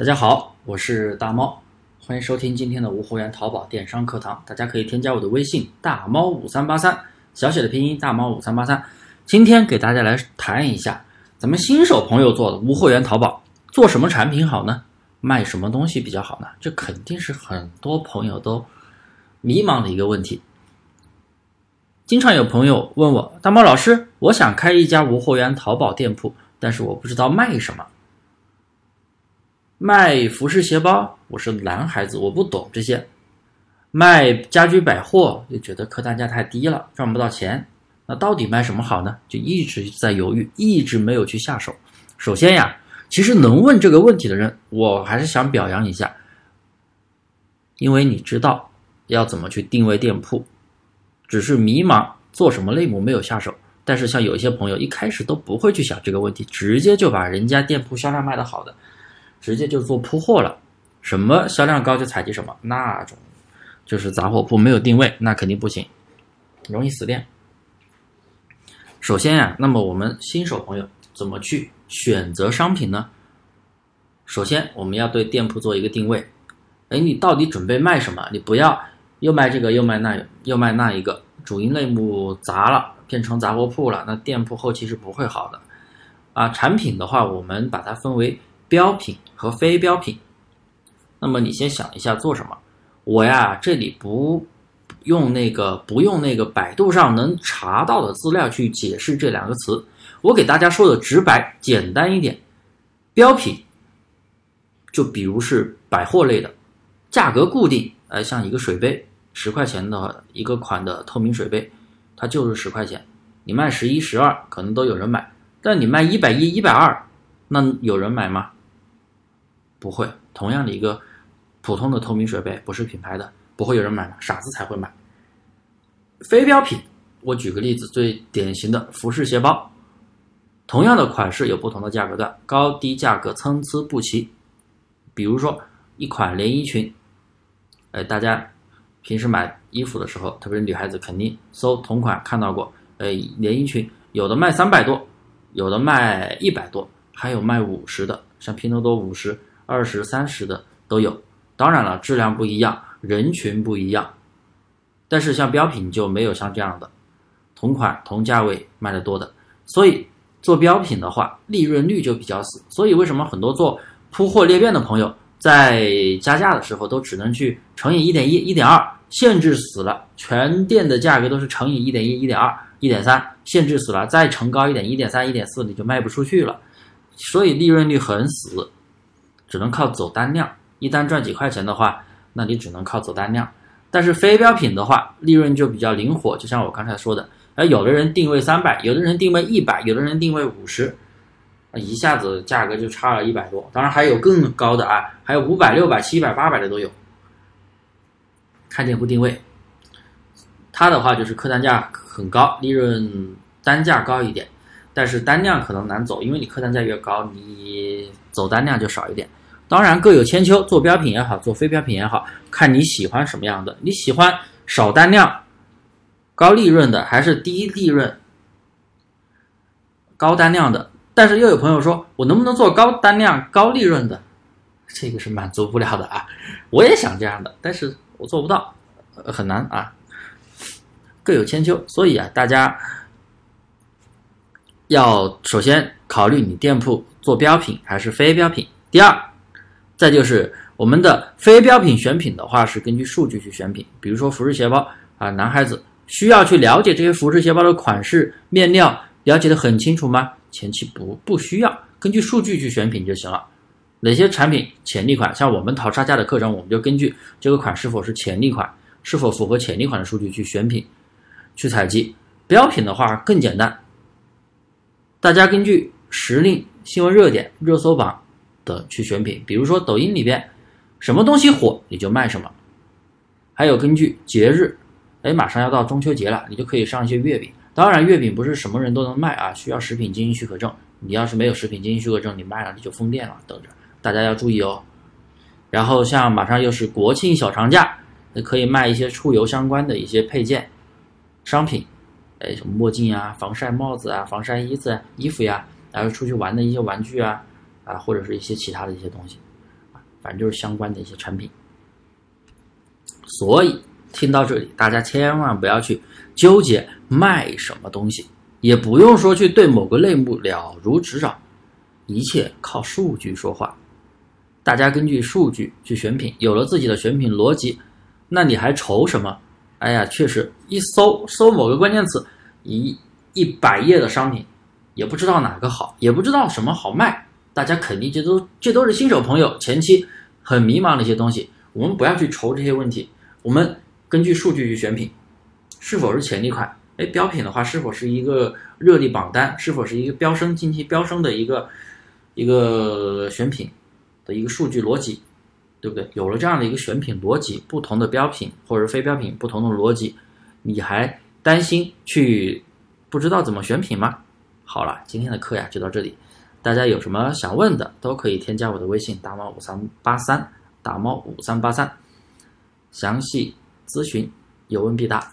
大家好，我是大猫，欢迎收听今天的无货源淘宝电商课堂。大家可以添加我的微信大猫五三八三，小写的拼音大猫五三八三。今天给大家来谈一下咱们新手朋友做的无货源淘宝，做什么产品好呢？卖什么东西比较好呢？这肯定是很多朋友都迷茫的一个问题。经常有朋友问我，大猫老师，我想开一家无货源淘宝店铺，但是我不知道卖什么。卖服饰鞋包，我是男孩子，我不懂这些。卖家居百货，又觉得客单价太低了，赚不到钱。那到底卖什么好呢？就一直在犹豫，一直没有去下手。首先呀，其实能问这个问题的人，我还是想表扬一下，因为你知道要怎么去定位店铺，只是迷茫做什么类目没有下手。但是像有一些朋友一开始都不会去想这个问题，直接就把人家店铺销量卖得好的。直接就做铺货了，什么销量高就采集什么，那种就是杂货铺没有定位，那肯定不行，容易死店。首先呀，那么我们新手朋友怎么去选择商品呢？首先我们要对店铺做一个定位，哎，你到底准备卖什么？你不要又卖这个又卖那又卖那一个，主营类目杂了，变成杂货铺了，那店铺后期是不会好的。啊，产品的话，我们把它分为。标品和非标品，那么你先想一下做什么？我呀，这里不用那个不用那个百度上能查到的资料去解释这两个词，我给大家说的直白简单一点。标品，就比如是百货类的，价格固定，呃，像一个水杯十块钱的一个款的透明水杯，它就是十块钱，你卖十一十二可能都有人买，但你卖一百一一百二，那有人买吗？不会，同样的一个普通的透明水杯，不是品牌的，不会有人买吗？傻子才会买。非标品，我举个例子，最典型的服饰鞋包，同样的款式有不同的价格段，高低价格参差不齐。比如说一款连衣裙，哎，大家平时买衣服的时候，特别是女孩子，肯定搜同款看到过，哎，连衣裙有的卖三百多，有的卖一百多，还有卖五十的，像拼多多五十。二十三十的都有，当然了，质量不一样，人群不一样，但是像标品就没有像这样的同款同价位卖的多的，所以做标品的话，利润率就比较死。所以为什么很多做铺货裂变的朋友在加价的时候都只能去乘以一点一、一点二，限制死了，全店的价格都是乘以一点一、一点二、一点三，限制死了，再乘高一点，一点三、一点四，你就卖不出去了，所以利润率很死。只能靠走单量，一单赚几块钱的话，那你只能靠走单量。但是非标品的话，利润就比较灵活，就像我刚才说的，哎，有的人定位三百，有的人定位一百，有的人定位五十，啊一下子价格就差了一百多。当然还有更高的啊，还有五百、六百、七百、八百的都有。看店铺定位，它的话就是客单价很高，利润单价高一点，但是单量可能难走，因为你客单价越高，你走单量就少一点。当然各有千秋，做标品也好，做非标品也好，看你喜欢什么样的。你喜欢少单量、高利润的，还是低利润、高单量的？但是又有朋友说，我能不能做高单量、高利润的？这个是满足不了的啊！我也想这样的，但是我做不到，很难啊。各有千秋，所以啊，大家要首先考虑你店铺做标品还是非标品。第二。再就是我们的非标品选品的话，是根据数据去选品。比如说服饰鞋包啊，男孩子需要去了解这些服饰鞋包的款式、面料，了解的很清楚吗？前期不不需要，根据数据去选品就行了。哪些产品潜力款？像我们淘差价的课程，我们就根据这个款是否是潜力款，是否符合潜力款的数据去选品、去采集。标品的话更简单，大家根据时令、新闻热点、热搜榜。的去选品，比如说抖音里边什么东西火，你就卖什么。还有根据节日，哎，马上要到中秋节了，你就可以上一些月饼。当然，月饼不是什么人都能卖啊，需要食品经营许可证。你要是没有食品经营许可证，你卖了你就封店了，等着。大家要注意哦。然后像马上又是国庆小长假，你可以卖一些出游相关的一些配件商品，哎，什么墨镜啊、防晒帽子啊、防晒衣子、衣服呀，然后出去玩的一些玩具啊。啊，或者是一些其他的一些东西，啊，反正就是相关的一些产品。所以听到这里，大家千万不要去纠结卖什么东西，也不用说去对某个类目了如指掌，一切靠数据说话。大家根据数据去选品，有了自己的选品逻辑，那你还愁什么？哎呀，确实一搜搜某个关键词，一一百页的商品，也不知道哪个好，也不知道什么好卖，大家肯定这都这都是新手朋友前期很迷茫的一些东西。我们不要去愁这些问题，我们根据数据去选品，是否是潜力款？哎，标品的话，是否是一个热力榜单？是否是一个飙升近期飙升的一个一个选品的一个数据逻辑？对不对？有了这样的一个选品逻辑，不同的标品或者非标品不同的逻辑，你还担心去不知道怎么选品吗？好了，今天的课呀就到这里，大家有什么想问的都可以添加我的微信打猫五三八三打猫五三八三，详细咨询有问必答。